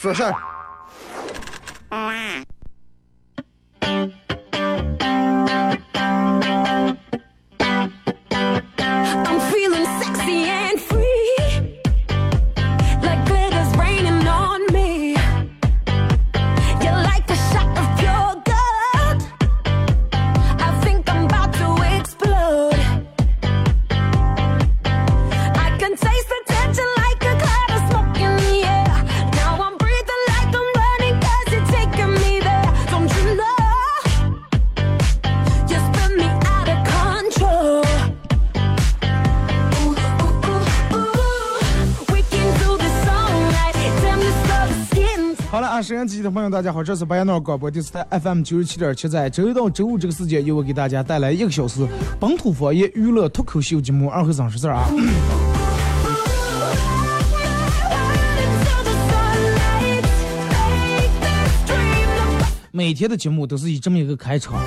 说事。朋友，大家好，这是白羊脑广播电视台 FM 九十七点七，在周一到周五这个时间，由我给大家带来一个小时本土方言娱乐脱口秀节目《二和三十四》啊。每天的节目都是以这么一个开场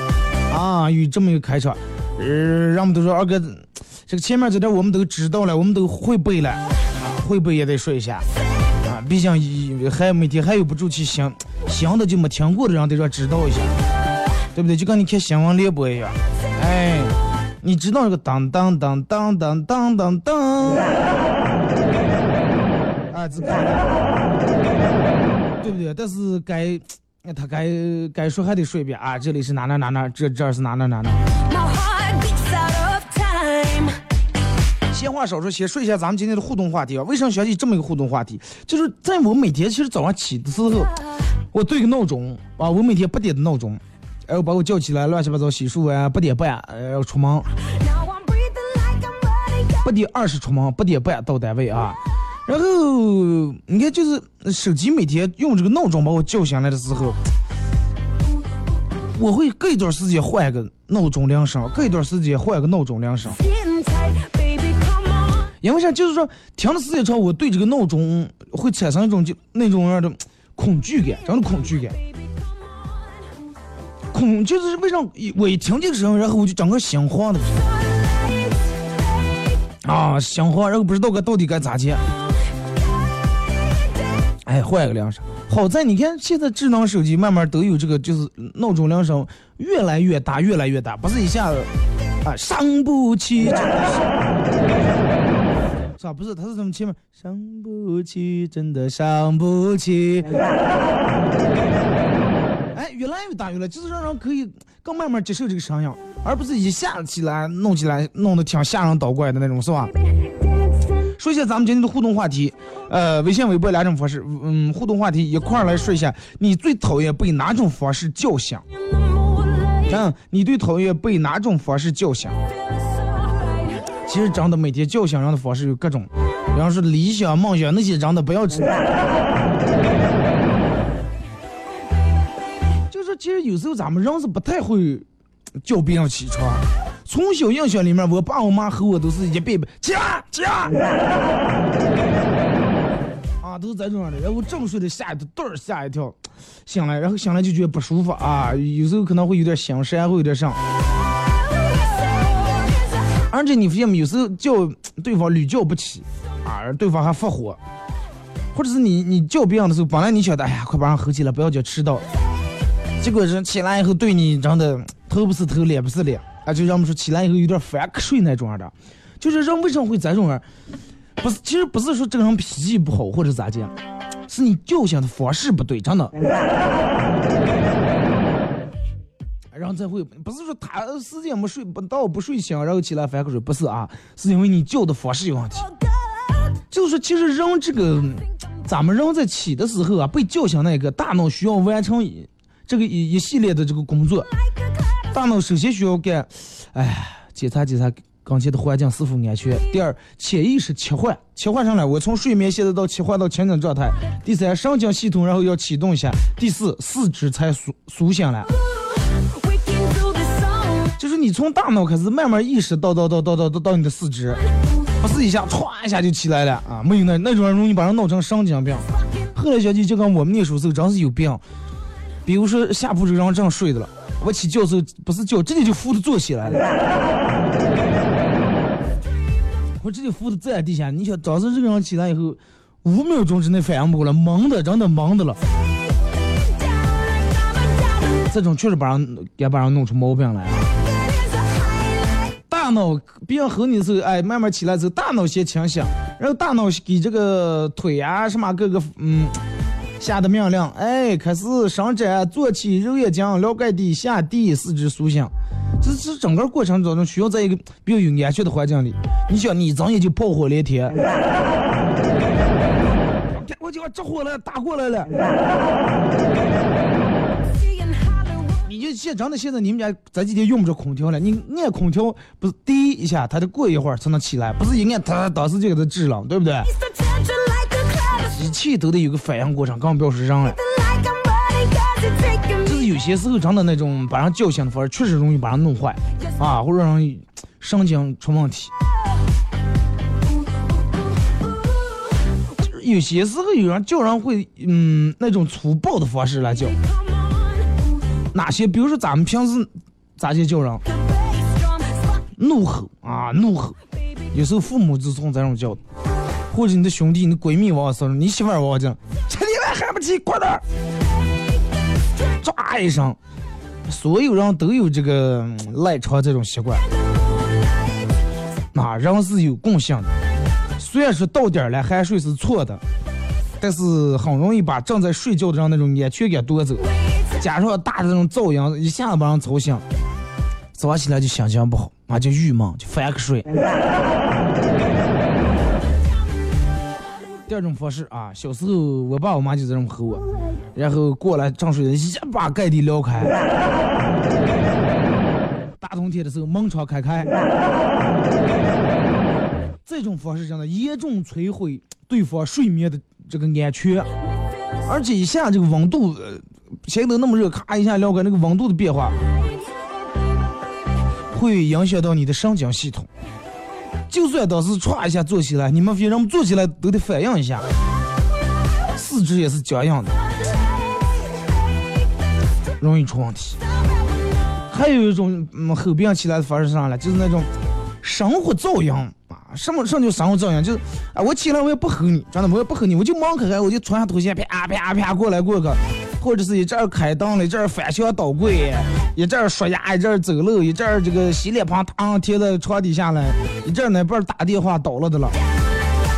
啊，以这么一个开场，呃，人们都说二哥，这个前面这点我们都知道了，我们都会背了，啊，会背也得说一下。毕竟一还每天还有不住去想想的就没听过的人得让知道一下，对不对？就跟你看新闻联播一样，哎，你知道这个当当当当当当当当，啊，这看对不对？但是该他该该说还得说一遍啊，这里是哪哪哪哪，这这儿是哪哪哪哪。闲话少说，先说一下咱们今天的互动话题啊。为什么想起这么一个互动话题？就是在我每天其实早上起的时候，我对个闹钟啊，我每天八点的闹钟，然后把我叫起来，乱七八糟洗漱啊，八点半然后出门，八点二十出门，八点半到单位啊。然后你看，就是手机每天用这个闹钟把我叫醒来的时候，我会隔一段时间换一个闹钟铃声，隔一段时间换一个闹钟铃声。因为啥？就是说听的时间长，我对这个闹钟会产生一种就那种样的恐惧感，真的恐惧感。恐就是为啥一我一听这个声，然后我就整个心慌的不行啊，心慌，然后不知道该到底该咋接。哎，换一个铃声。好在你看现在智能手机慢慢都有这个，就是闹钟铃声越来越大，越来越大，不是一下子啊伤不起，真的是。吧？不是，他是怎么前面伤不起，真的伤不起。哎，越来越大，越来就是让人可以更慢慢接受这个声音，而不是一下子起来弄起来弄得挺吓人倒怪的那种，是吧？说一下咱们今天的互动话题，呃，微信、微博两种方式，嗯，互动话题一块儿来说一下，你最讨厌被哪种方式叫醒？嗯，你最讨厌被哪种方式叫醒？其实真的每天叫醒人的方式有各种，比方说理想、梦想那些真的不要知道。就是，其实有时候咱们人是不太会叫别人起床。从小印象里面，我爸我妈和我都是一遍遍起来起来，啊，都是这种样的。然后正睡的吓一跳，顿儿吓一跳，醒来，然后醒来就觉得不舒服啊，有时候可能会有点心神，会有点上。而且你发现没，有有时候叫对方屡叫不起，啊，对方还发火，或者是你你叫别人的时候，本来你晓得，哎呀，快把人吼起来，不要叫迟到，结果人起来以后对你真的头不是头，脸不是脸，啊，就让我们说起来以后有点反瞌睡那种的，就是人为什么会这种样？不是，其实不是说这个人脾气不好或者咋的，是你叫醒的方式不对，真的。然后再会，不是说他时间没睡不到不睡醒，然后起来反瞌睡，不是啊，是因为你叫的方式有问题。就是说，其实人这个，咱们人在起的时候啊，被叫醒那个大脑需要完成一这个一一系列的这个工作，大脑首先需要干，哎，检查检查跟前的环境是否安全；第二，潜意识切换，切换上来，我从睡眠现在到切换到清醒状态；第三，神经系统然后要启动一下；第四，四肢才苏苏醒了。你从大脑开始慢慢意识到到到到到到到你的四肢，不是一下歘一下就起来了啊！没有那那种人容易把人闹成神经病。后来想起就跟我们那时候时候真是有病，比如说下铺这个人正睡的了，我起觉时候不是觉，直接就扶着坐起来了。我直接扶着坐在地下，你想当时这个人起来以后，五秒钟之内反应不过来，懵的，真的懵的了。这种确实把人给把人弄出毛病来了。脑别人吼你的时候，哎，慢慢起来之后，大脑先清醒，然后大脑给这个腿啊、什么各个嗯下的命令，哎，开始伸展、坐起、揉眼睛、撩盖底、下地、四肢苏醒。这这整个过程当中，需要在一个比较有安全的环境里。你想，你睁眼就炮火连天，我就要着火了，打过来了。现真的现在你们家这几天用不着空调了，你按空调不是滴一下，它得过一会儿才能起来，不是一按它当时就给它制冷，对不对.机器都得有个反应过程，更不要说人了。就是有些时候真的那种把人叫醒的方式，确实容易把人弄坏啊，或者让人神经出问题。就是有些时候有人叫人会嗯那种粗暴的方式来叫.哪些？比如说咱们平时咋接叫人？怒吼啊，怒吼。有时候父母就从这种叫，或者你的兄弟、你的闺蜜往我说，你媳妇儿往我讲，吃你饭还不起，快点儿！唰一声，所有人都有这个赖床这种习惯，啊，人是有共性的。虽然说到点儿了还睡是错的，但是很容易把正在睡觉的人那种安全感夺走，加上大的那种噪音，一下子把人吵醒，早上起来就心情不好，啊，就郁闷，就翻个睡。第二种方式啊，小时候我爸我妈就这么吼我，然后过来正睡，一把盖地撩开。大冬天的时候，门窗开开。这种方式真的严重摧毁对方睡眠的这个安全，而且一下这个温度，现在都那么热，咔一下撩开，那个温度的变化，会影响到你的神经系统。就算当时歘一下坐起来，你们别人们坐起来都得反应一下，四肢也是僵硬的，容易出问题。还有一种嗯后边起来的方式是啥呢？就是那种生活噪音啊，什么什么叫生活噪音？就是啊，我起来我也不吼你，真的我也不吼你，我就忙开开，我就穿下拖鞋啪啪啪过来过去，或者是一阵开灯了，一阵翻箱倒柜，一阵刷牙，一阵走路，一阵这个洗脸盆当贴在床底下了，一阵那边打电话倒了的了，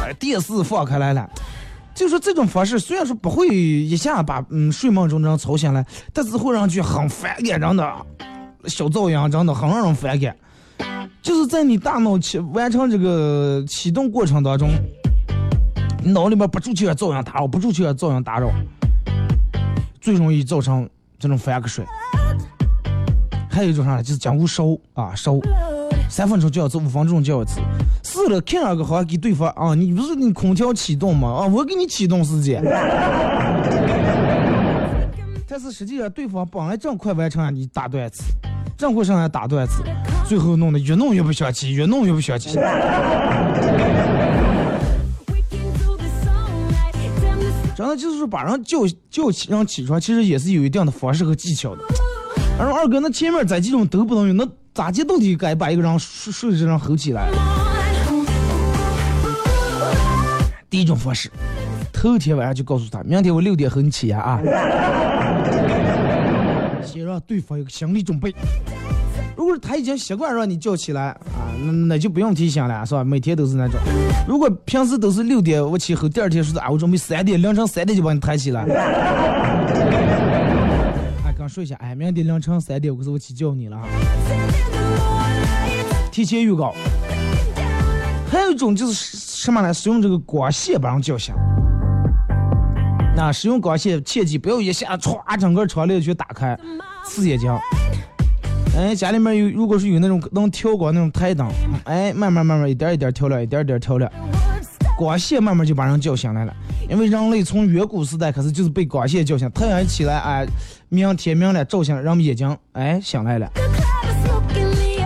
哎电视放开来了。就说这种方式虽然说不会一下把嗯睡梦中的人吵醒来，但是会让人觉得很反感，真的小噪音真的很让人反感。就是在你大脑启完成这个启动过程当中，你脑里面不住就要噪音打扰，不住就要噪音打扰，最容易造成这种反瞌睡。还有一种啥呢？就是讲无烧啊烧，三分钟就要次，五分钟就要次。试了看两个好像给对方啊，你不是你空调启动吗？啊，我给你启动时间。但是实际上对方本来正快完成，你打断一次，正快上来打断一次，最后弄得越弄越不想起，越弄越不想起。真的就是说把人叫叫起让起床，其实也是有一定的方式和技巧的。而二哥，那前面这几种都不能用，那咋接到底该把一个人睡睡着让吼起来？第一种方式，头天晚上就告诉他，明天我六点和你起呀啊，先让对方有个心理准备。如果他已经习惯让你叫起来啊，那那就不用提醒了，是吧？每天都是那种。如果平时都是六点我起后，第二天说的啊，我准备三点凌晨三点就把你抬起来。哎，刚说一下，哎，明天凌晨三点，我可是我起叫你了啊。提前预告。还有一种就是什么呢？使用这个光线把人叫醒。那使用光线，切记不要一下歘，整个窗帘全打开，刺眼睛。哎，家里面有如果是有那种能调光那种台灯，哎，慢慢慢慢一点一点调亮，一点一点调亮，光线慢慢就把人叫醒来了。因为人类从远古时代开始就是被光线叫醒，太阳起来，哎，明天明了，照醒，人们眼睛哎醒来了。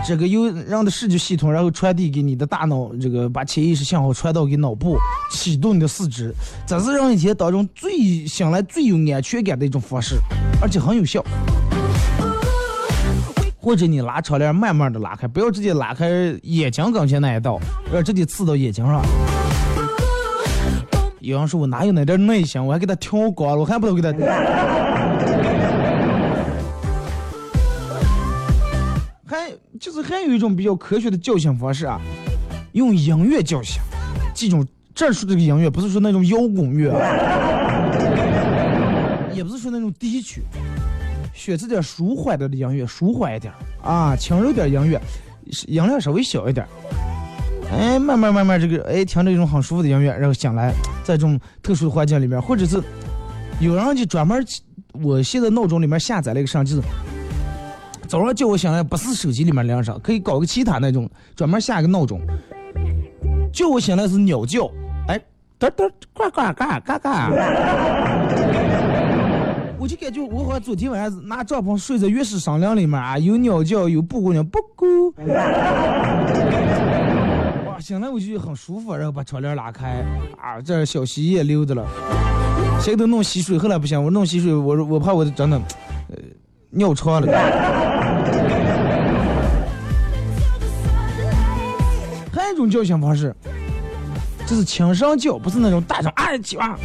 这个由人的视觉系统，然后传递给你的大脑，这个把潜意识信号传导给脑部，启动你的四肢，这是人一天当中最醒来最有安全感的一种方式，而且很有效。或者你拉窗帘，慢慢的拉开，不要直接拉开眼睛跟前那一道，要直接刺到眼睛上。有人说我哪有那点耐心，我还给他调光了，我还不都给他。还就是还有一种比较科学的叫醒方式啊，用音乐叫醒。记住，这说这个音乐不是说那种摇滚乐，也不是说那种低曲，选择点舒缓的音乐，舒缓一点啊，轻柔点音乐，音量稍微小一点。哎，慢慢慢慢，这个哎，听着一种很舒服的音乐，然后醒来，在这种特殊的环境里面，或者是有人就专门，我现在闹钟里面下载了一个上，就是早上叫我醒来，不是手机里面铃声，可以搞个其他那种专门下一个闹钟，叫我醒来是鸟叫，哎，嘚嘚呱呱呱嘎嘎，就感觉我好像昨天晚上拿帐篷睡在原始森林里面啊，有鸟叫，有布谷鸟，布谷。哇，醒来我就很舒服，然后把窗帘拉开，啊，这小溪也溜达了。现在都弄溪水，后来不行，我弄溪水，我我怕我真的，呃，尿床了。还有一种叫醒方式，就是轻声叫，不是那种大声哎起娃，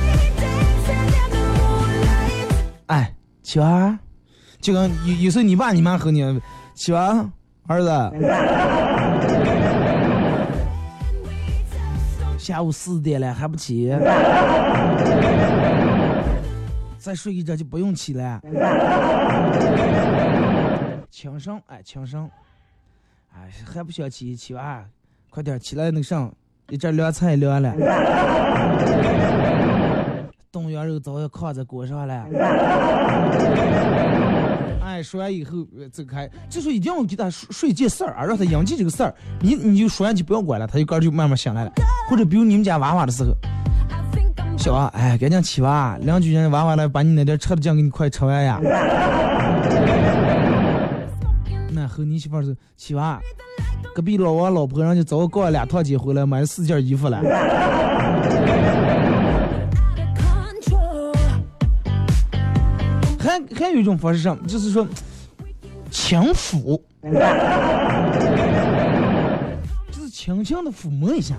哎起娃，就跟有有时候你爸你妈和你起娃，儿子。下午四点了还不起，再睡一觉就不用起了。轻声，哎，轻声，哎，还不想起，起吧，快点起来，那个上，一阵凉菜凉了，冻羊肉早要炕在锅上了。哎，说完以后走开，就说一定要给他说说一件事儿啊，让他应记这个事儿。你你就说完就不要管了，他就刚就慢慢醒来了。或者比如你们家娃娃的时候，小娃，哎，赶紧起吧，邻居人娃娃来把你那点吃的酱给你快吃完呀。那和你媳妇儿说起吧，隔壁老王老婆人家早搞了两趟街回来，买了四件衣服了。还有一种方式上，就是说轻抚，就是轻轻的抚摸一下。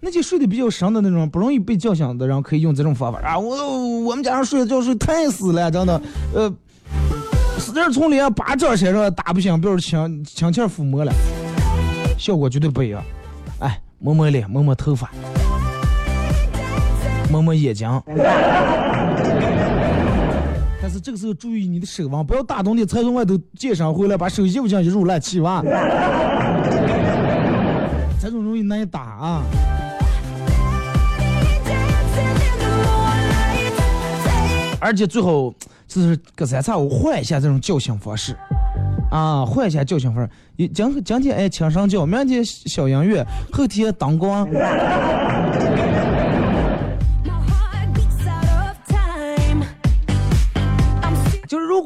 那些睡得比较深的那种，不容易被叫醒的然后，可以用这种方法啊。我我们家上睡觉睡太死了，真的，呃，使劲从脸上巴掌身上打不醒，比如轻轻轻抚摸了，效果绝对不一样。哎，摸摸脸，摸摸头发，摸摸眼睛。这个时候注意你的手腕，不要大冬天才从外头健身回来，把手衣服上一揉烂气哇，这种容易挨打啊。而且最好就是隔三差五换一下这种叫醒方式，啊，换一下叫醒方式。今今天哎轻声叫，明天小音乐，后天灯光。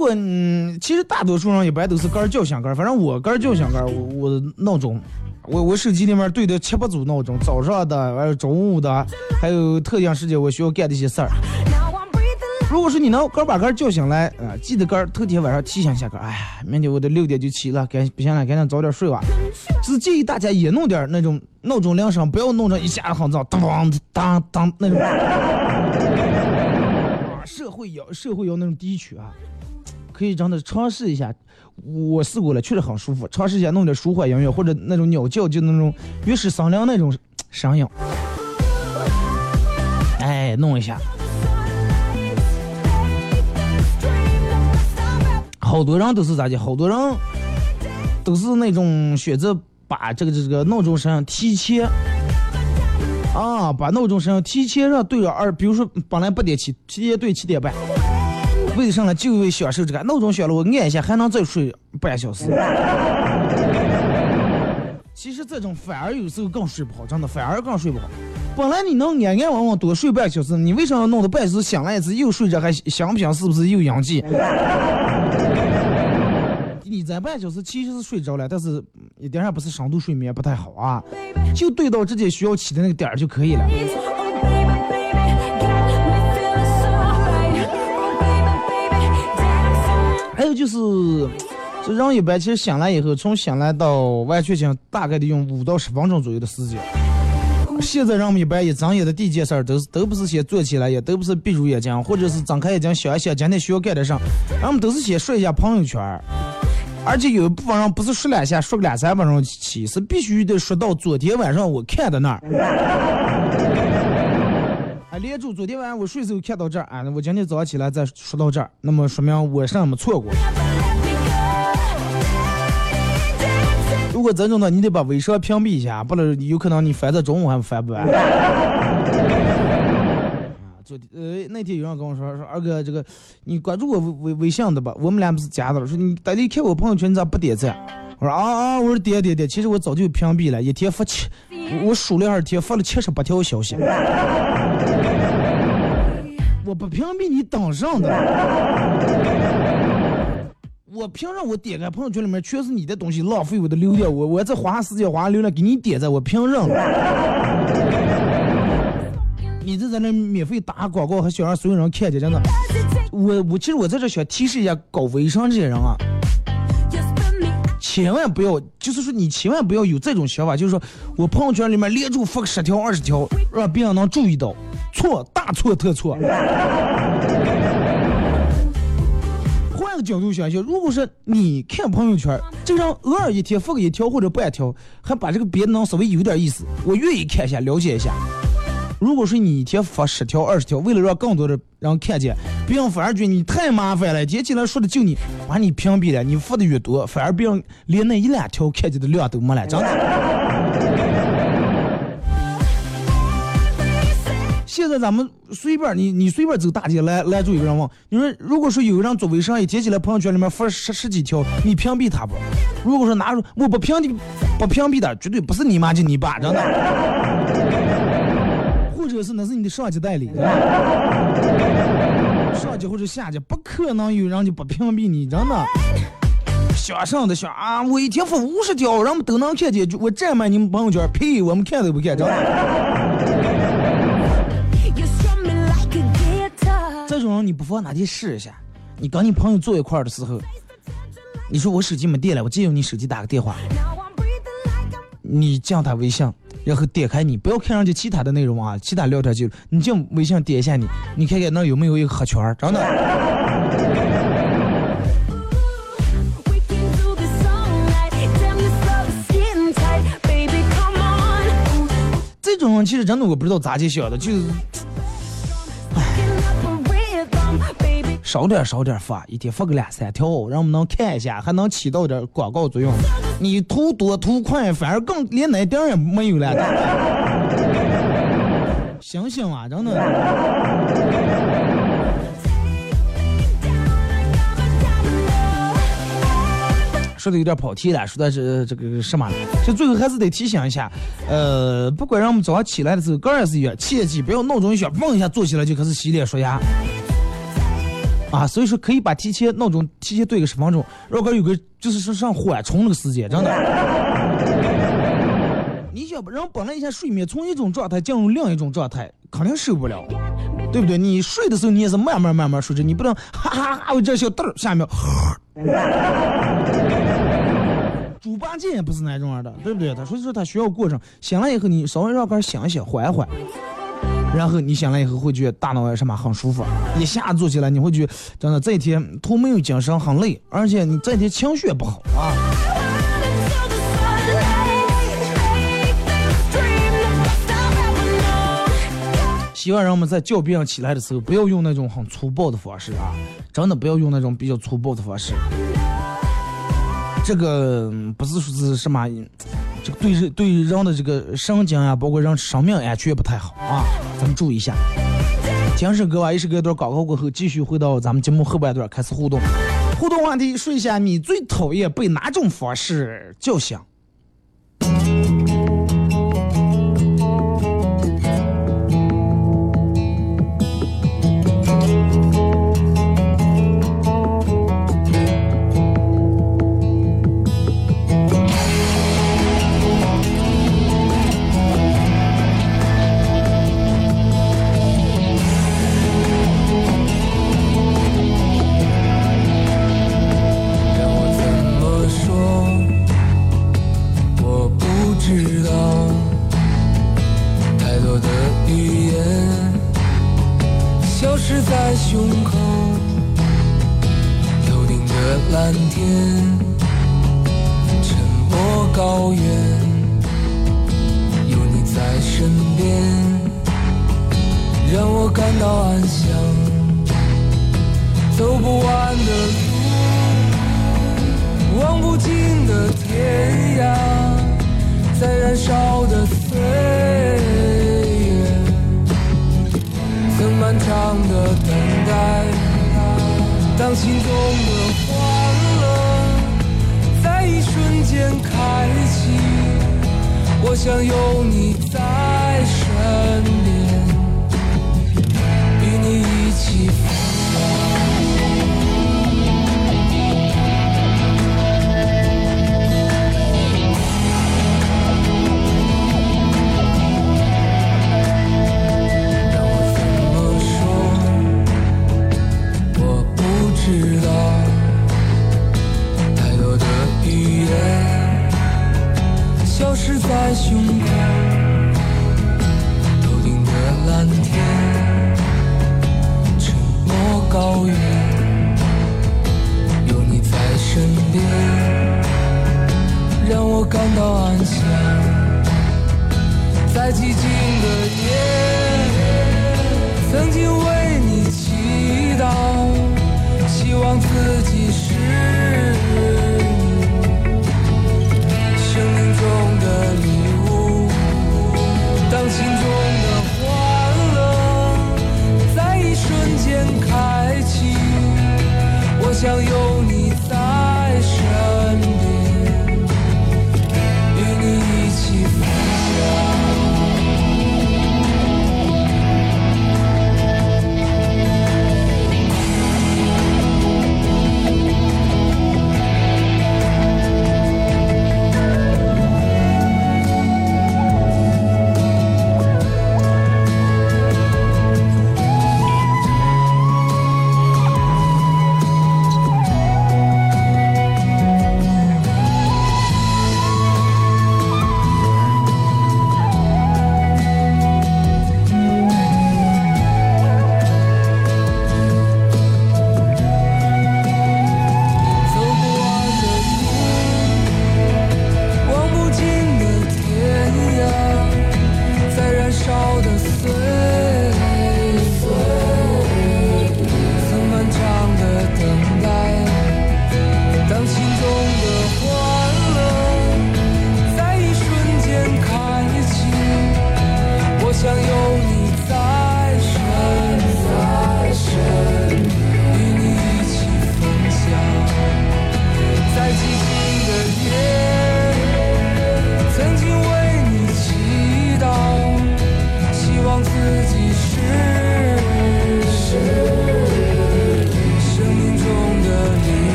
就是如果嗯，其实大多数人一般都是杆儿叫响杆儿，反正我杆儿叫响杆儿，我我闹钟，我我手机里面对的七八组闹钟，早上的，完了中午的，还有特定时间我需要干的一些事儿。如果说你能杆把杆叫醒来，啊，记得杆头天晚上提醒一下杆，哎呀，明天我得六点就起了，赶不行了，赶紧早点睡吧。只建议大家也弄点那种闹钟铃声，不要弄成一下子很早，当当当那种。社会摇社会摇那种低曲啊，可以让他尝试一下。我试过了，确实很舒服。尝试一下弄点舒缓音乐，或者那种鸟叫，就那种原始森林那种声音。哎，弄一下。好多人都是咋的？好多人都是那种选择把这个这个闹钟声提前啊，把闹钟声提前让对着二，比如说本来八点起，提前对七点半。为了什么？就为享受这个闹钟响了，我按一下还能再睡半小时。其实这种反而有时候更睡不好，真的反而更睡不好。本来你能安安稳稳多睡半小时，你为什么要弄得半小时醒来一次又睡着，还想不想是不是又阳气？你在半小时其实是睡着了，但是一点也不是深度睡眠，不太好啊。就对到直接需要起的那个点儿就可以了。还有就是，这人一般其实醒来以后，从醒来到完全醒，大概得用五到十分钟左右的时间。现在人们一般一睁眼的第一件事儿都是都不是先坐起来，也都不是闭住眼睛，或者是睁开眼睛想一想今天需要干点啥，人们都是先刷一下朋友圈儿。而且有一部分人不是刷两下，刷个两三分钟起，是必须得刷到昨天晚上我看的那儿。啊，连住昨天晚上我睡时候看到这儿，啊，那我今天早上起来再说到这儿，那么说明我啥没错过。如果这种的，你得把微商屏蔽一下，不然有可能你翻到中午还翻不完。啊，昨天呃那天有人跟我说说二哥这个你关注我微微信的吧，我们俩不是加的了，说你大家看我朋友圈你咋不点赞？我说啊啊，我说点点点，其实我早就屏蔽了，一天发七，我数了一下天发了七十八条消息。我不屏蔽你等上的。我凭啥我点开朋友圈里面全是你的东西，浪费我的流量，我我再花时间花流量给你点赞，我凭什么？你这在那免费打广告，还想让所有人看见，真的。我我其实我在这想提示一下搞微商这些人啊，千万不要，就是说你千万不要有这种想法，就是说我朋友圈里面连住发个十条二十条，让别人能注意到，错，大错特错。换个角度想想，如果说你看朋友圈，这个人偶尔一天发个一条或者半条，还把这个别的能稍微有点意思，我愿意看一下，了解一下。如果说你一天发十条二十条，为了让更多的人看见，别人反而觉得你太麻烦了，接起来说的就你，把你屏蔽了，你发的越多，反而别人连那一两条看见的量都没了，真的。现在咱们随便你你随便走大街拦拦住一个人问，你说如果说有个人做微商，一接起来朋友圈里面发十十几条，你屏蔽他不？如果说拿出我不屏蔽不屏蔽的，绝对不是你妈就你爸，真的。或者是那是你的上级代理，上级或者下级，不可能有人就不屏蔽你，真的。想上的想啊，我一天发五十条，人们都能看见，就我占满你们朋友圈，呸，我们看都不看，真的。这种人你不妨拿去试一下，你跟你朋友坐一块儿的时候，你说我手机没电了，我借用你手机打个电话，你加他微信，然后点开你，不要看上去其他的内容啊，其他聊天记录，你进微信点一下你，你看看那有没有一个黑圈儿，真的。这种人其实真的我不知道咋去想的，就是。少点少点发，一天发个两三条，让我们能看一下，还能起到点广告作用。你图多图快，反而更连那点也没有了。醒醒啊，真的。说的有点跑题了，说的是这个什么？就最后还是得提醒一下，呃，不管让我们早上起来的时候，个人也是一样，切记不要闹钟一响，嘣一下坐起来就开始洗脸刷牙。啊，所以说可以把提前闹钟提前对个十分钟，然后有个就是说上缓冲那个时间，真的。你想人本来一下睡眠从一种状态进入另一种状态，肯定受不了，对不对？你睡的时候你也是慢慢慢慢睡着，你不能哈哈哈我这小嘚儿下面，猪八戒也不是那种样的，对不对？他所以说他需要过程，醒了以后你稍微让个想一想，缓一缓。然后你醒了以后会觉得大脑什么很舒服，一下坐起来你会觉得真的这一天头没有精神，很累，而且你这一天情绪也不好啊。希望让我们在叫别人起来的时候，不要用那种很粗暴的方式啊，真的不要用那种比较粗暴的方式。这个不是说是什么，这个对人对人的这个神经啊，包括人生命安全不太好啊，咱们注意一下。听首歌吧，一首歌段广告过后，继续回到咱们节目后半段开始互动。互动话题：睡下你最讨厌被哪种方式叫醒？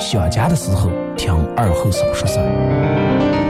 想家的时候，听二后生说事儿。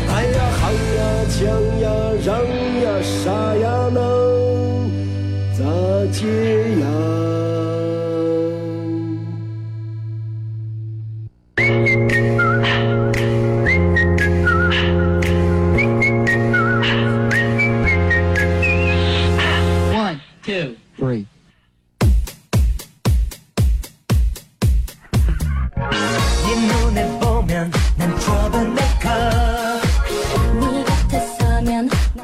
哎呀，喊呀，抢呀，嚷呀，杀呀，能咋解呀？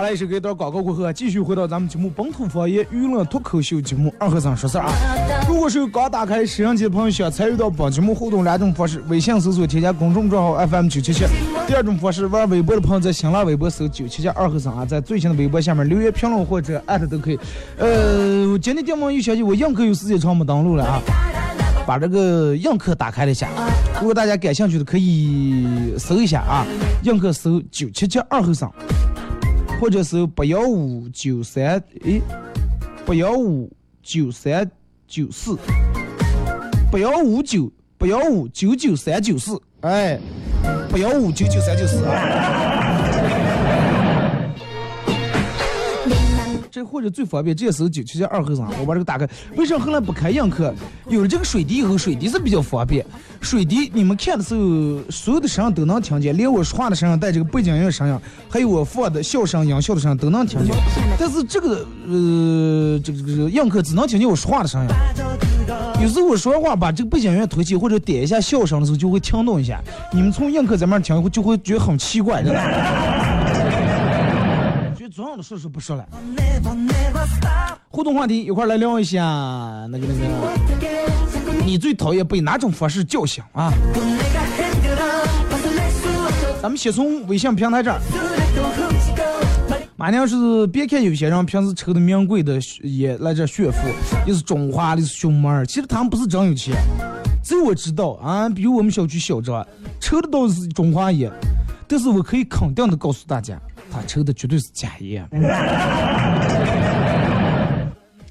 好了，一首歌一段广告过后啊，继续回到咱们节目本土方言娱乐脱口秀节目二和尚说事儿啊。如果是刚打开摄像机的朋友，想参与到本节目互动两种方式：微信搜索添加公众账号 FM 九七七；第二种方式，玩微博的朋友在新浪微博搜九七七二和尚啊，在最新的微博下面留言评论或者艾特都可以。呃，我今天电网有消息，我映客有时间长没登录了啊，把这个映客打开了一下。如果大家感兴趣的，可以搜一下啊，映客搜九七七二和尚。或者是八幺五九三诶，八幺五九三九四，八幺五九八幺五九九三九四，哎，八幺五九九三九四啊。这或者最方便，直接搜九七七二和尚，我把这个打开。为啥后来不开映客？有了这个水滴以后，水滴是比较方便。水滴你们看的时候，所有的声音都能听见，连我说话的声音带这个背景音乐声音，还有我放的笑声、音效的声音都能听见。但是这个呃，这个这个映客只能听见我说话的声音。有时候我说话把这个背景音乐推起或者点一下笑声的时候，就会听动一下。你们从映客在那儿听，就会觉得很奇怪，真的。重要的事是不说了。互动话题一块来聊一下，那个那个，你最讨厌被哪种方式叫醒啊？咱们先从微信平台这儿。马娘是别看有些人平时抽的名贵的烟来这炫富，又是中华的是熊猫儿，其实他们不是真有钱。这我知道啊，比如我们小区小张抽的都是中华烟，但是我可以肯定的告诉大家。他抽的绝对是假烟。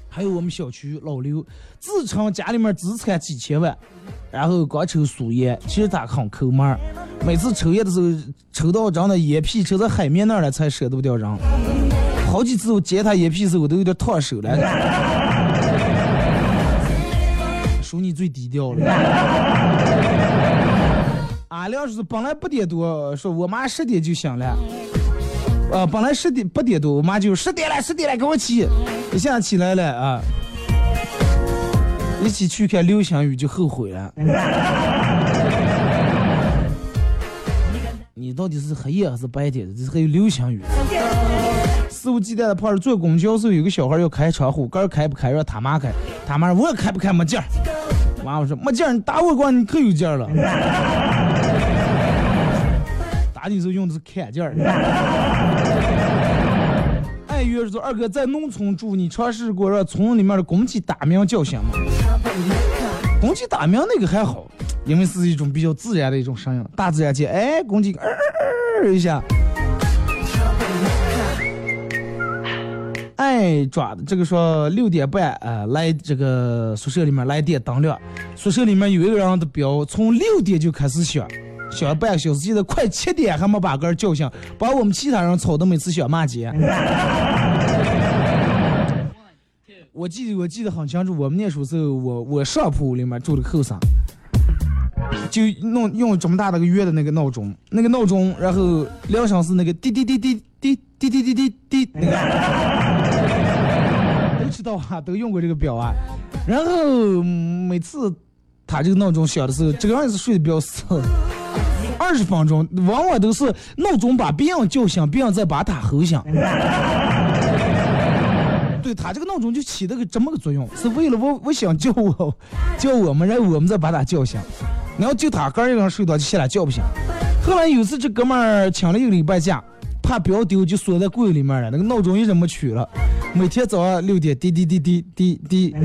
还有我们小区老刘，自称家里面资产几千万，然后光抽素烟，其实他很抠门儿，每次抽烟的时候抽到真的烟屁抽到海面那儿了才舍得不掉扔。好几次我接他烟屁的时候，我都有点烫手了。属你最低调了。俺俩是本来八点多，说我妈十点就醒了。呃，本来十点八点多，我妈就十点了，十点了，给我起。一下起来了啊，一起去看流星雨就后悔了。你到底是黑夜还是白天？这还有流星雨。肆无忌惮的跑着坐公交时候，有个小孩要开窗户，杆儿开不开让他妈开，他妈说我开不开没劲儿。妈妈说没劲儿，你打我光你可有劲儿了。打你时候用的是砍件儿。哎，约说二哥在农村住，你尝试过让村里面的公鸡打鸣叫响吗？公鸡打鸣那个还好，因为是一种比较自然的一种声音，大自然界，哎，公鸡呃呃一下。哎，抓的这个说六点半啊、呃来这个宿舍里面来电灯亮，宿舍里面有一个人的表从六点就开始响，响了半个小时，现在快七点还没把个叫醒，把我们其他人吵得每次想骂街。我记得我记得很清楚，我们念书时候，我我上铺里面住的后生，就弄用这么大的个月的那个闹钟，那个闹钟，然后铃声是那个滴滴滴滴滴滴滴滴滴滴那个。都知道啊，都用过这个表啊。然后每次他这个闹钟响的时候，这个人也是睡得比较死，二十分钟往往都是闹钟把别人叫醒，别人再把他吼醒。对他这个闹钟就起了个这么个作用，是为了我我想叫我叫我们，然后我们再把他叫醒。然后就他个人一个人睡到就起来叫不醒。后来有次这哥们儿请了一个礼拜假，怕表丢就锁在柜里面了，那个闹钟一直没取了。每天早上六点滴滴滴滴滴滴。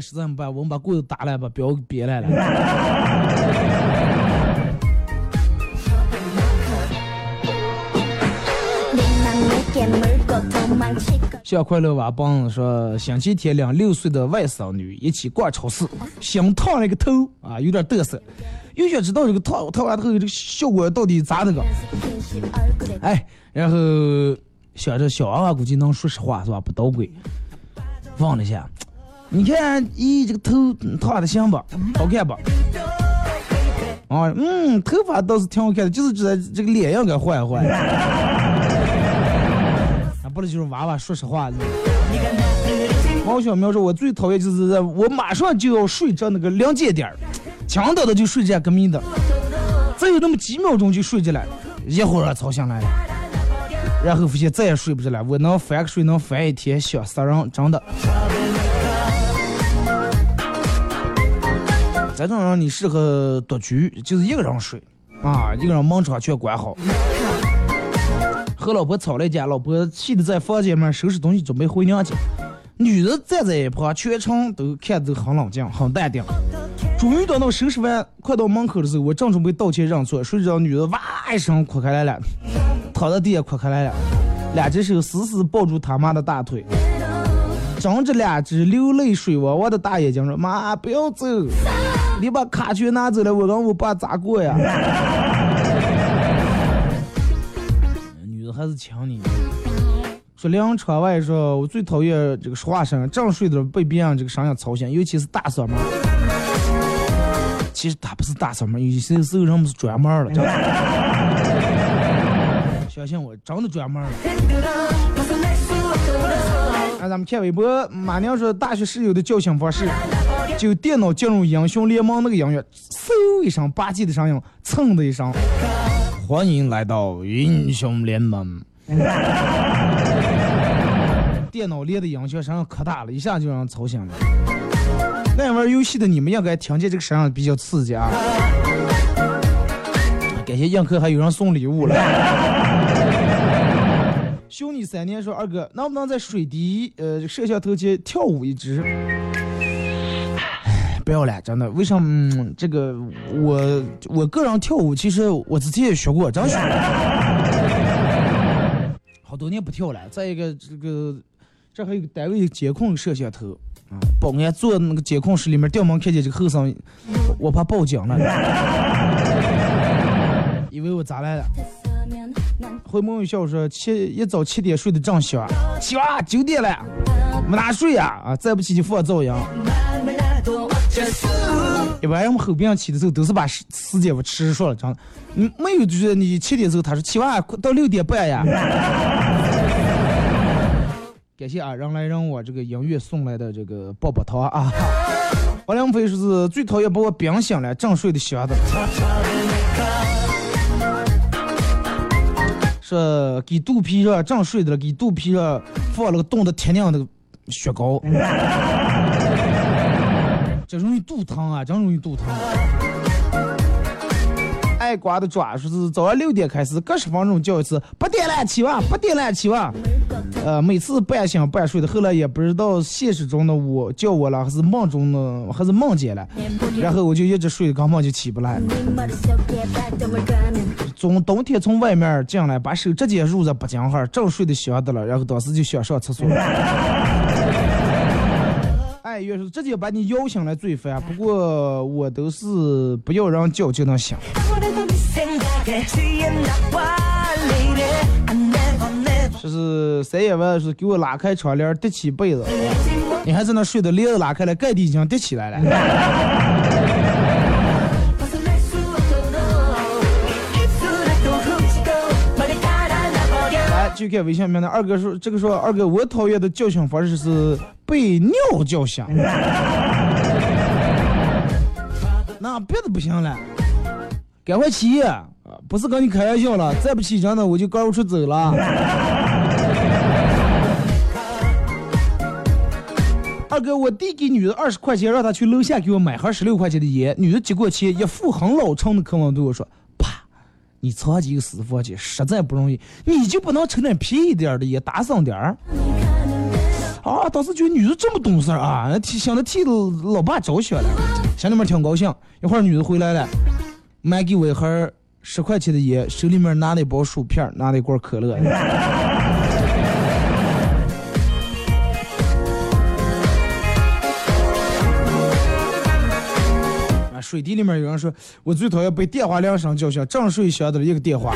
实在没办，我们把柜子打了，把表给别来了。小快乐娃帮子说，星期天领六岁的外甥女一起逛超市，新烫了个头啊，有点嘚瑟，又想知道这个烫烫完头这个效果到底咋那个？哎，然后想着小娃娃估计能说实话是吧？不捣鬼。问了一下，你看咦这个头烫的行吧？好看吧？啊，嗯，头发倒是挺好看的，就是这这个脸应该换一换。啊，不能就是娃娃说实话。王小苗说：“我最讨厌就是我马上就要睡着那个临界点儿，抢到的就睡着革命的，再有那么几秒钟就睡着了，一会儿吵醒来了，然后发现再也睡不着了。我能翻个睡能翻一天，想死人，真的。这种人你适合独居，就是一个人睡啊，一个人门窗全关好。和老婆吵了一架，老婆气得在房间里面收拾东西准备回娘家。女的站在一旁，全程都看着很冷静、很淡定。终于等到收拾完，快到门口的时候，我正准备道歉认错，谁知道女的哇一声哭开来了，躺在地下哭开来了，两只手死死抱住他妈的大腿，睁着两只流泪水汪汪的大眼睛说：“妈，不要走，你把卡全拿走了，我让我爸咋过呀？” 女的还是抢你。说凉窗外说，我最讨厌这个说话声，正睡着被别人这个声音吵醒，尤其是大嗓门。其实他不是大嗓门，有些时候人们是专门了，真的。相信我，真的专门了。那咱们看微博，马娘说大学室友的叫醒方式，就电脑进入英雄联盟那个音乐，嗖一声，吧唧的声音，蹭的一声，欢迎来到英雄联盟。电脑连的音响声可大了，一下就让人吵醒了。爱玩游戏的你们应该听见这个声音比较刺激啊！感谢映客还有人送礼物了。兄弟三年说二哥能不能在水滴呃摄像头前跳舞一支？不要了，真的。为什么、这个我我个人跳舞，其实我之前也学过，真学过。好多年不跳了。再一个，这个这还有个单位监控摄像头啊，保安坐那个监控室里面，掉门看见这个后生，我怕报警了，以为我咋来了？回梦一笑说七一早七点睡得正香，起哇九点了，没哪睡呀啊，再不起就放噪音。一般我们后边起的时候都是把时时间我吃说了，真的，嗯，没有就是你七点钟，他说起哇到六点半呀。感谢啊，人来人往这个音乐送来的这个棒棒糖啊！王良飞说是最讨厌把我冰醒了，正睡的香的。说给肚皮上正睡的了，给肚皮上放了个冻得铁娘的雪糕，这容易肚疼啊，真容易肚疼。爱瓜的爪说是早上六点开始，隔十分钟叫一次，八点了起哇，八点了起哇。呃，每次半醒半睡的，后来也不知道现实中的我叫我了，还是梦中的，还是梦见了，然后我就一直睡，根本就起不来。从冬天从外面进来，把手直接入在脖颈上，正睡得香的了，然后当时就想上厕所。哎，越是直接把你摇醒来最烦，不过我都是不要人叫就能醒。就是三爷们是给我拉开窗帘，叠起被子，你还在那睡的，帘子拉开了，盖的已经叠起来了。就，看微信里面的二哥说，这个说二哥，我讨厌的叫醒方式是被尿叫醒。那别的不行了，赶快起！不是跟你开玩笑了，再不起床的我就赶不出走了。二哥，我弟给女的二十块钱，让她去楼下给我买盒十六块钱的烟。女的接过钱，一副很老成的口吻对我说：“，你藏几个私房钱实在不容易，你就不能抽点便宜点的也，打赏点儿？”啊，当时觉得女的这么懂事啊，想着替老爸着想了，心里面挺高兴。一会儿女的回来了，买给我一盒十块钱的烟，手里面拿了一包薯片，拿了一罐可乐。水滴里面有人说，我最讨厌被电话铃声叫醒，正睡响的一个电话，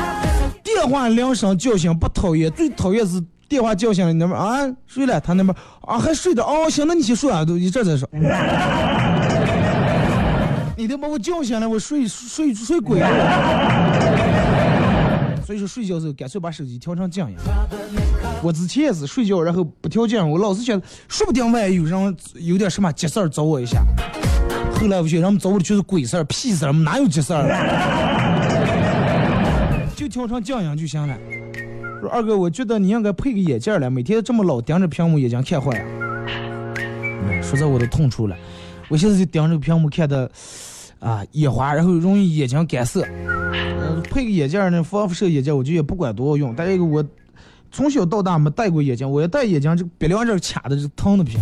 电话铃声叫醒不讨厌，最讨厌是电话叫醒了，你那边啊睡了，他那边啊还睡着，哦行，那你先睡啊，都一阵再说。你都把我叫醒了，我睡睡睡鬼了。所以说睡觉时候干脆把手机调成静音。我之前也是睡觉，然后不调静音，我老是觉得说不定万一有人有点什么急事儿找我一下。来我觉得人们找我的全是鬼事儿、屁事儿，哪有急事儿？就调成静音就行了。二哥，我觉得你应该配个眼镜了，每天这么老盯着屏幕，眼睛看坏了。说在我的痛处了。我现在就盯着屏幕看的，啊，眼花，然后容易眼睛干涩。呃，配个眼镜呢，防辐射眼镜，我就也不管多少用。但一个，我从小到大没戴过眼镜，我一戴眼镜，这鼻梁这卡的，就疼的不行。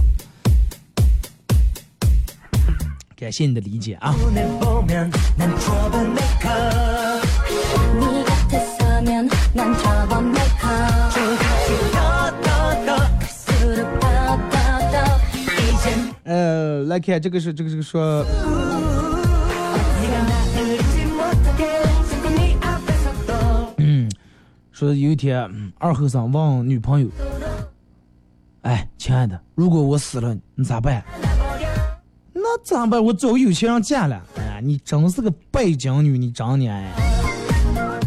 感谢你的理解啊。呃，来看这个是这个这个说，嗯，说有一天二后生问女朋友，哎，亲爱的，如果我死了，你咋办？那咋办？我找个有钱人嫁了。哎呀，你真是个拜金女，你长的哎。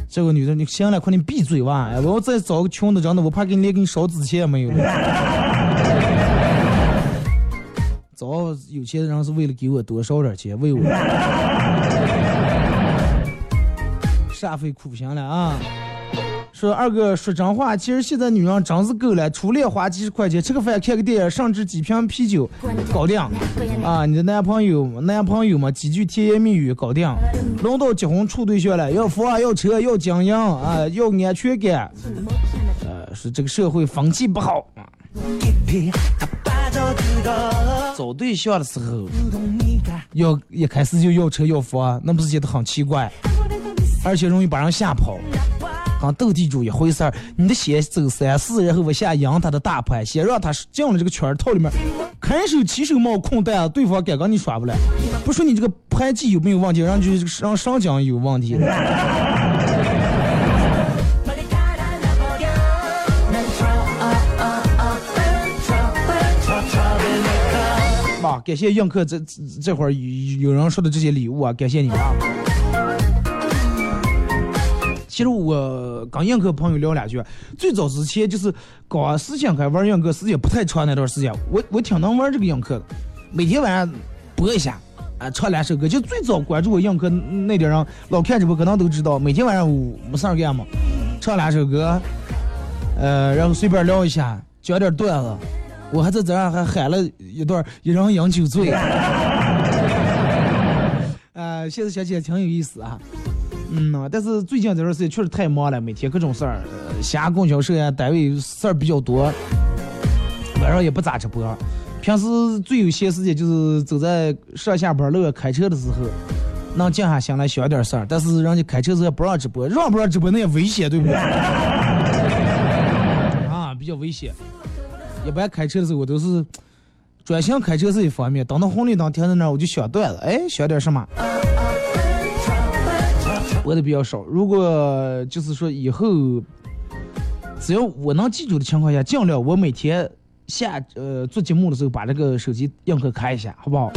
这个女的，你行了，快点闭嘴吧！哎，我要再找个穷的，真的，我怕给你连给你烧纸钱也没有了。找有钱人是为了给我多烧点钱，为我。煞费苦心了啊！说二哥说真话，其实现在女人真是够了，初恋花几十块钱吃个饭看个电影，甚至几瓶啤酒搞定啊！你的男朋友男朋友嘛，几句甜言蜜语搞定。轮到结婚处对象了，要房要车要经营啊，要安全感。呃，是这个社会风气不好啊。找对象的时候，要一开始就要车要房，那不是觉得很奇怪，而且容易把人吓跑，斗地主一回事儿。你得先走三四，然后往下赢他的大牌，先让他进了这个圈套里面，看手起手冒空弹，对方敢跟你耍不来。不说你这个牌技有没有问题，让就是让上将有问题。啊，感谢映客这这会儿有人说的这些礼物啊，感谢你啊。其实我跟映客朋友聊两句，最早之前就是刚思想开玩映客时间不太长那段时间，我我挺能玩这个映客的，每天晚上播一下，啊，唱两首歌。就最早关注我映客那点人，老看直播可能都知道，每天晚上我没事儿干嘛，唱两首歌，呃，然后随便聊一下，讲点段子。我还在这儿还喊了一段“一人饮酒醉”，呃，现在想起来挺有意思啊。嗯呐，但是最近这段时间确实太忙了，每天各种事儿，呃下供销社呀，单位事儿比较多，晚上也不咋直播。平时最有闲时间就是走在上下班路开车的时候，能静下心来想点事儿。但是人家开车时候不让直播，让不让直播那也危险，对不对？啊，比较危险。一般开车的时候，我都是专心开车是一方面，等到红绿灯停在那儿，我就想段子，哎，想点什么。播的比较少，如果就是说以后，只要我能记住的情况下，尽量我每天下呃做节目的时候把这个手机硬壳开一下，好不好？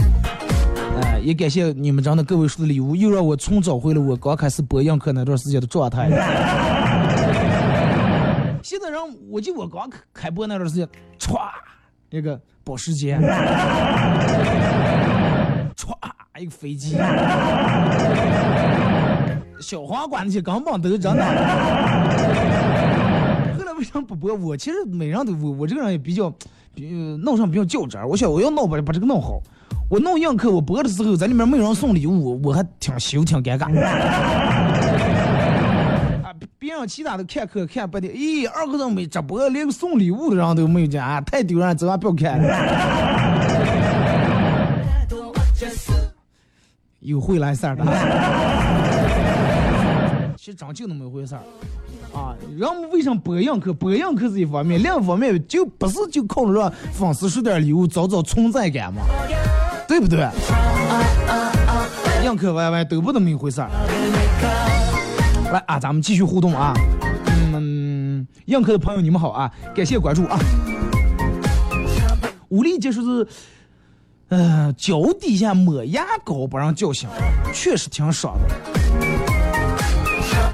哎、也感谢你们这样的个位数的礼物，又让我重找回了我刚开始播硬壳那段时间的状态。现在让我记我刚开开播那段时间，歘，那个保时捷，歘，一个飞机，小黄瓜那些根本都是真的。后来为什么不播？我其实每人都我我这个人也比较，比弄上比较较真儿。我想我要弄把把这个弄好。我弄映客，我播的时候在里面没人送礼物，我还挺羞挺尴尬。啊，别人其他的看课看不得，咦，二哥都没直播，连个送礼物的人都没有见啊，太丢人了，这玩意儿不要看了。有会来事儿的，其实真就那么一回事儿。啊，人们为什么播映客？播映客是一方面，另一方面就不是就靠着让粉丝收点礼物找找存在感嘛，对不对？映客歪歪都不那么一回事儿。来啊，咱们继续互动啊。嗯，映客的朋友你们好啊，感谢关注啊。武力接触是，呃，脚底下抹牙膏不让叫醒，确实挺爽的。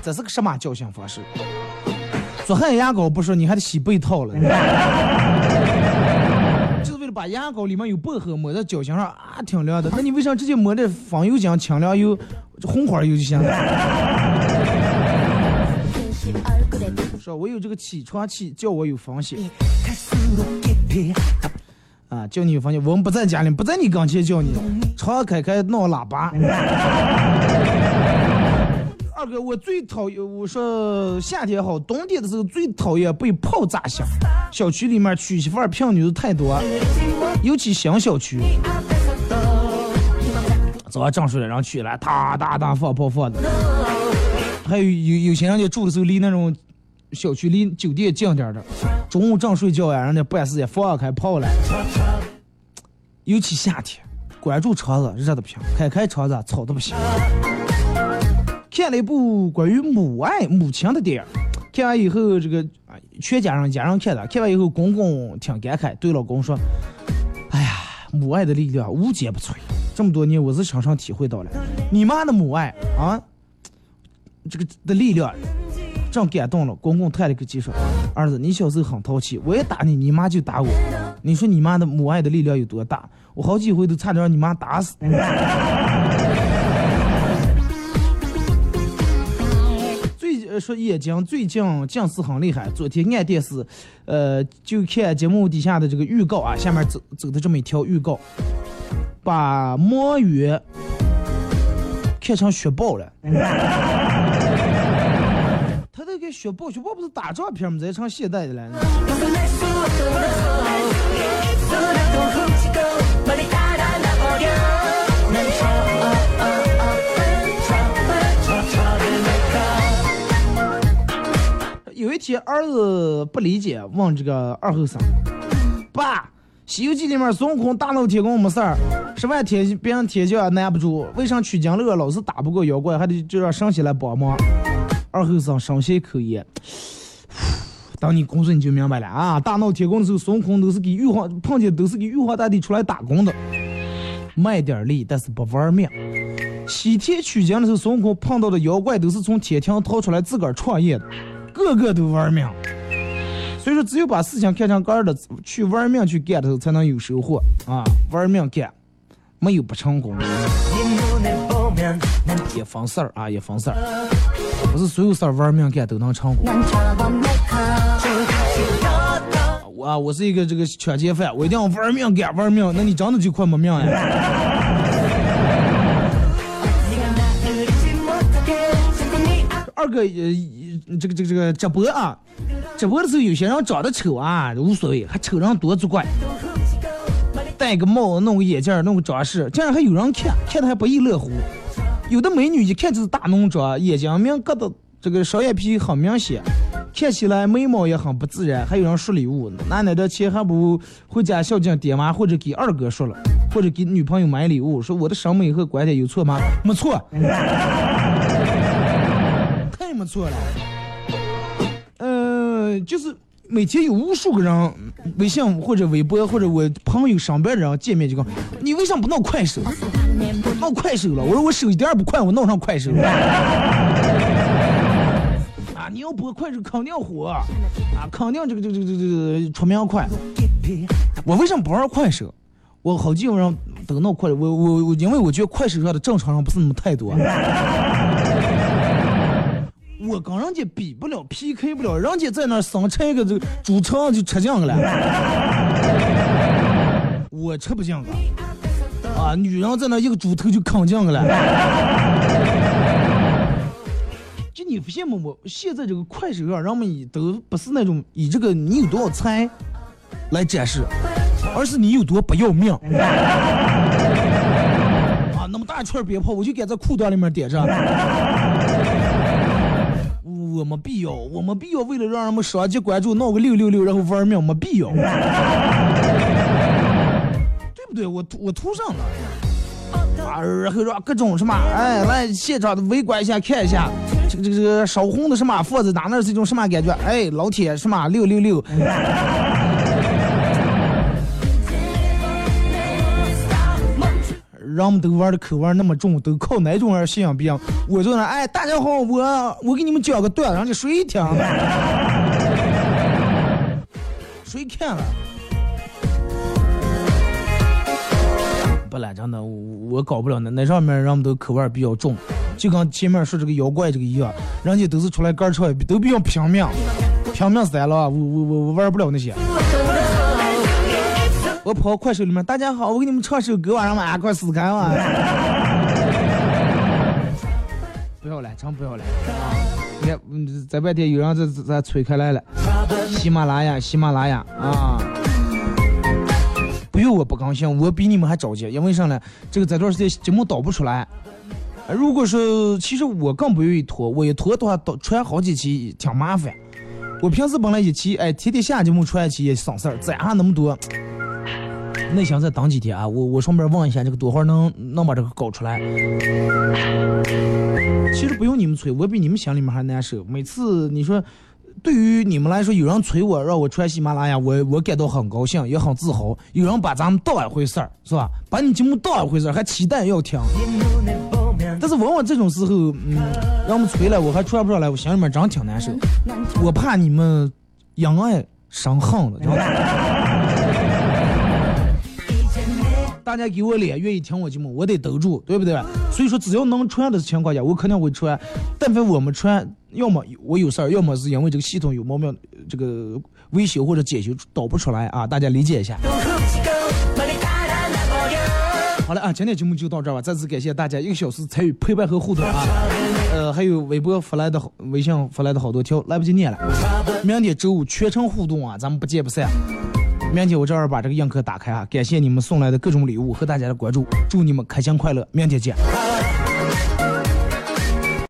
这是个什么叫醒方式？做汗牙膏不说，你还得洗被套了。就是为了把牙膏里面有薄荷抹在脚心上啊，挺凉的。那你为啥直接抹点风油精、清凉油、红花油就行了？说我有这个起床气，叫我有风险。啊，叫你有风险，我们不在家里，不在你跟前叫你，常开开闹喇叭。二哥，我最讨厌，我说夏天好，冬天的时候最讨厌被炮炸醒。小区里面娶媳妇儿骗女的太多，尤其新小区。早上正睡了，然后起来，哒哒哒放炮放的。还有有有些人家住的时候离那种小区离酒店近点的，中午正睡觉呀，人家办事也放开炮了。尤其夏天，关住车子热的不行，开开车子吵的不行。看了一部关于母爱、母亲的电影，看完以后，这个啊全家人家人看的，看完以后，公公挺感慨，对老公说：“哎呀，母爱的力量无坚不摧，这么多年我是深深体会到了，你妈的母爱啊，这个的力量，真感动了。”公公叹了个气说：“儿子，你小时候很淘气，我也打你，你妈就打我。你说你妈的母爱的力量有多大？我好几回都差点让你妈打死。”说眼睛最近近视很厉害，昨天按电视，呃，就看节目底下的这个预告啊，下面走走的这么一条预告，把魔芋看成雪豹了。他这个雪豹，雪豹不是打仗片吗？这成现代的了。一天儿子不理解，问这个二后生：“爸，《西游记》里面孙悟空大闹天宫没事儿，十万天别人天将难不住，为啥取经乐老是打不过妖怪，还得就让神仙来帮忙？”二后生深吸一口烟。等 你工作你就明白了啊！大闹天宫的时候，孙悟空都是给玉皇碰见都是给玉皇大帝出来打工的，卖点力，但是不玩命。西天取经的时候，孙悟空碰到的妖怪都是从天庭逃出来自个儿创业的，个个都玩命。所以说，只有把事情看成干的，去玩命去干的时候，才能有收获啊！玩命干，没有不成功。也分事儿啊，也分事儿，不是所有事儿玩命干都能成功。我啊，我是一个这个抢劫犯，我一定要玩命干玩命，那你真的就快没命呀！二哥，呃，这个这个这个直播啊，直播的时候有些人长得丑啊，无所谓，还丑人多作怪，戴个帽，弄个眼镜，弄个装饰，竟然还有人看，看的还不亦乐乎。有的美女一看就是大浓妆，眼睛明疙瘩，这个双眼皮很明显，看起来眉毛也很不自然。还有人说礼物，拿来的钱还不如回家孝敬爹妈，或者给二哥说了，或者给女朋友买礼物，说我的审美和观点有错吗？没错，太没错了。就是每天有无数个人微信或者微博或者我朋友上班人见面就讲，你为啥不弄快手？弄快手了，我说我手一点也不快，我弄上快手。啊，你要播快手肯定火，啊，肯定这个这个这个这个出名快。我为什么不玩快手？我好几个人都弄快手，我我我，因为我觉得快手上的正常人不是那么太多。我跟人家比不了，PK 不了，人家在那生吃一个这个主城就吃酱了，我吃不酱了。啊，女人在那一个猪头就扛酱了。就你不羡慕我？现在这个快手上，人们以都不是那种以这个你有多少才来展示，而是你有多不要命。啊，那么大串鞭炮，我就敢在裤裆里面点着。我没必要，我没必要为了让人们双击关注，闹个六六六，然后玩命，没必要。对不对？我我图上了，啊，然后让各种什么，哎，来现场的围观一下，看一下，这个这个这个烧红的什么佛子，哪那是一种什么感觉？哎，老铁什么六六六。人们都玩的口味那么重，都靠哪种玩信仰不一样？我就那，哎，大家好，我我给你们讲个段，让你谁听？谁看了？不了，真的，我我搞不了那那上面人们都口味比较重，就跟前面说这个妖怪这个一样，人家都是出来干唱，都比较拼命，拼命死了，我我我我玩不了那些。我跑快手里面，大家好，我给你们唱首歌，让们快死开嘛！不要了，真不要了啊！你看，在半天有人在在催开来了，喜马拉雅，喜马拉雅啊！不用我不高兴，我比你们还着急，因为啥呢？这个这段时间节目导不出来。如果说，其实我更不愿意拖，我一拖的话，导出来好几期挺麻烦。我平时本来一期，哎，天天下节目出来一期也省事儿，攒下那么多。那想再等几天啊？我我顺便问一下，这个多会儿能能把这个搞出来？其实不用你们催，我比你们心里面还难受。每次你说，对于你们来说，有人催我让我穿喜马拉雅，我我感到很高兴，也很自豪。有人把咱们当一回事儿，是吧？把你节目当一回事儿，还期待要听。但是往往这种时候，嗯，让我们催了，我还穿不上来，我心里面真挺难受。我怕你们因爱生恨了，知道大家给我脸，愿意听我节目，我得兜住，对不对？所以说，只要能穿的情况下，我肯定会穿。但凡我们穿，要么我有事儿，要么是因为这个系统有毛病，这个维修或者检修导不出来啊，大家理解一下。好了啊，今天节目就到这儿吧。再次感谢大家一个小时参与陪伴和互动啊。呃，还有微博发来的，微信发来的好多条，来不及念了。明天周五全程互动啊，咱们不见不散。明天我这儿把这个映客打开啊，感谢你们送来的各种礼物和大家的关注，祝你们开心快乐，明天见。